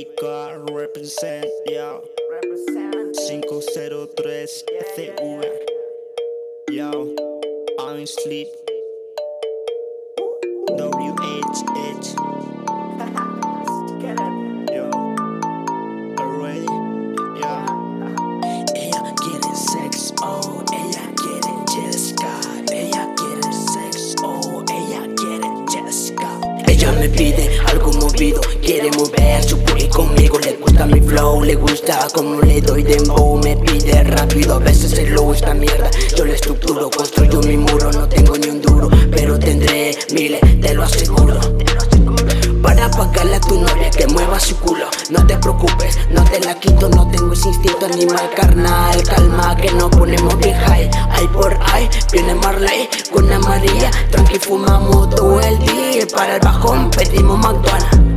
Represent, yo. 503 FV. Yo, I'm sleep. WHH. Yo, already, yeah. Ella quiere sex, oh, ella quiere Jessica. Ella quiere sex, oh, ella quiere Jessica. Ella me pide le gusta como le doy dembow. Me pide rápido, a veces se lo esta mierda. Yo le estructuro, construyo mi muro. No tengo ni un duro, pero tendré miles, te lo aseguro. Para pagarle a tu novia que mueva su culo No te preocupes, no te la quito No tengo ese instinto animal carnal Calma que no ponemos bien high Ay por ay, viene Marley con María Tranqui fumamos todo el día Para el bajón pedimos McDonald's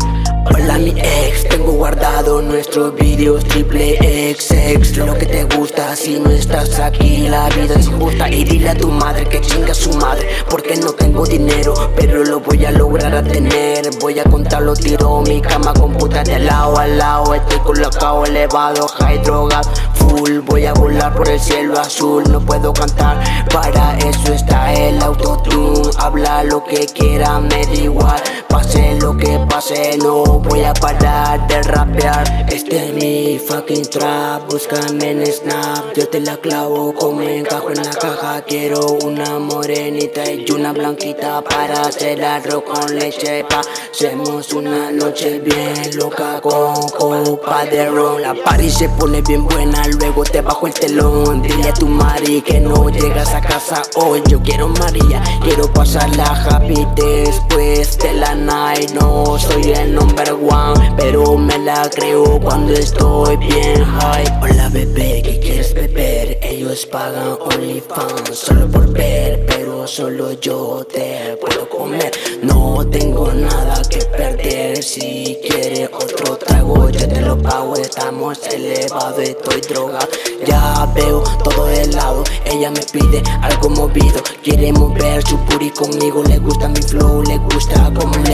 Hola mi ex, tengo guardado nuestros vídeos triple XX Lo que te gusta si no estás aquí La vida es injusta. Y dile a tu madre que chinga su madre Porque no tengo dinero, pero lo voy a lograr a tener. Voy a contarlo, tiro mi cama con puta de lado a lado. Estoy colocado elevado, high drogado full. Voy a volar por el cielo azul, no puedo cantar. Para eso está el autotune Habla lo que quiera, me da igual Pase lo que pase, no voy a parar de rapear. Este es mi fucking trap, búscame en Snap. Yo te la clavo como encajo en la caja. Quiero una morenita y una blanquita Para hacer arroz con leche. Pasemos una noche bien loca con copa de ron. La party se pone bien buena, luego te bajo el telón. Dile a tu mari que no llegas a casa hoy. Yo quiero María, quiero pasarla happy después de la No soy el number one, pero me la creo cuando estoy bien high. Hola bebé, ¿qué quieres beber? Ellos pagan OnlyFans solo por ver Pero solo yo te puedo comer. No tengo nada que perder Si quiere otro trago yo te lo pago Estamos elevados, estoy drogado Ya veo todo helado Ella me pide algo movido Quiere mover su puri conmigo Le gusta mi flow, le gusta como le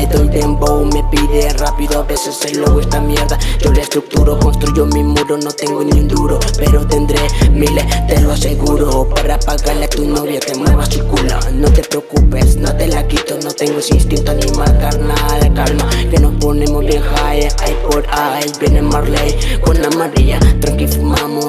pide rápido, a veces se lo esta mierda. Yo le estructuro, construyo mi muro No tengo ni un duro, pero tendré miles, te lo aseguro. Para pagarle a tu novia que mueva su No te preocupes, no te la quito No tengo ese instinto animal carnal Calma, que nos ponemos bien high Ay por ahí viene Marley. Con la María Tranqui fumamos